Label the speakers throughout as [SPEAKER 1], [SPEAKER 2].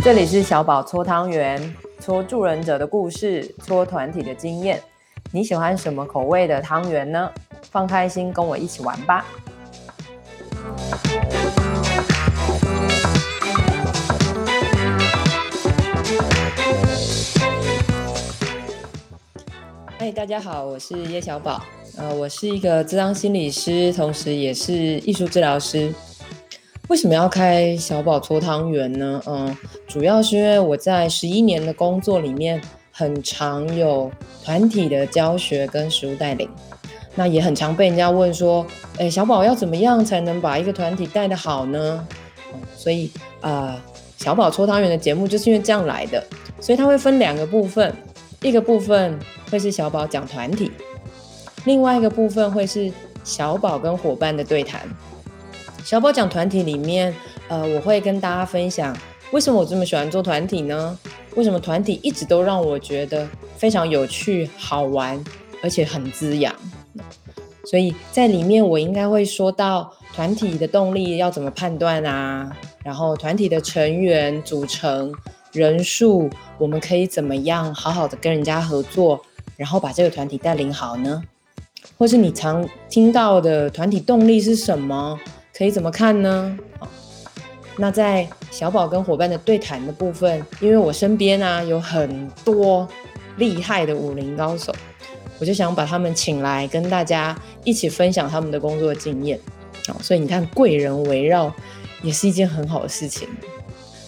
[SPEAKER 1] 这里是小宝搓汤圆，搓助人者的故事，搓团体的经验。你喜欢什么口味的汤圆呢？放开心，跟我一起玩吧！嗨，大家好，我是叶小宝。呃，我是一个咨商心理师，同时也是艺术治疗师。为什么要开小宝搓汤圆呢？嗯，主要是因为我在十一年的工作里面，很常有团体的教学跟实务带领，那也很常被人家问说，诶，小宝要怎么样才能把一个团体带得好呢？所以啊，小宝搓汤圆的节目就是因为这样来的，所以它会分两个部分，一个部分会是小宝讲团体，另外一个部分会是小宝跟伙伴的对谈。小宝讲团体里面，呃，我会跟大家分享为什么我这么喜欢做团体呢？为什么团体一直都让我觉得非常有趣、好玩，而且很滋养？所以在里面，我应该会说到团体的动力要怎么判断啊？然后团体的成员组成人数，我们可以怎么样好好的跟人家合作，然后把这个团体带领好呢？或是你常听到的团体动力是什么？可以怎么看呢？那在小宝跟伙伴的对谈的部分，因为我身边啊有很多厉害的武林高手，我就想把他们请来跟大家一起分享他们的工作经验。所以你看贵人围绕也是一件很好的事情。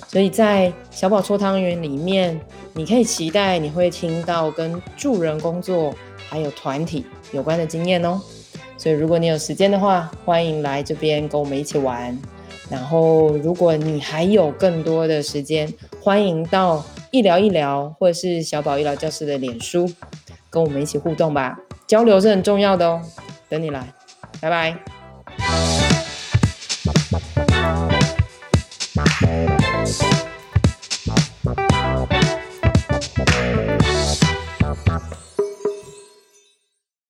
[SPEAKER 1] 所以在小宝搓汤圆里面，你可以期待你会听到跟助人工作还有团体有关的经验哦。所以，如果你有时间的话，欢迎来这边跟我们一起玩。然后，如果你还有更多的时间，欢迎到一聊一聊或者是小宝医疗教室的脸书，跟我们一起互动吧。交流是很重要的哦。等你来，拜拜。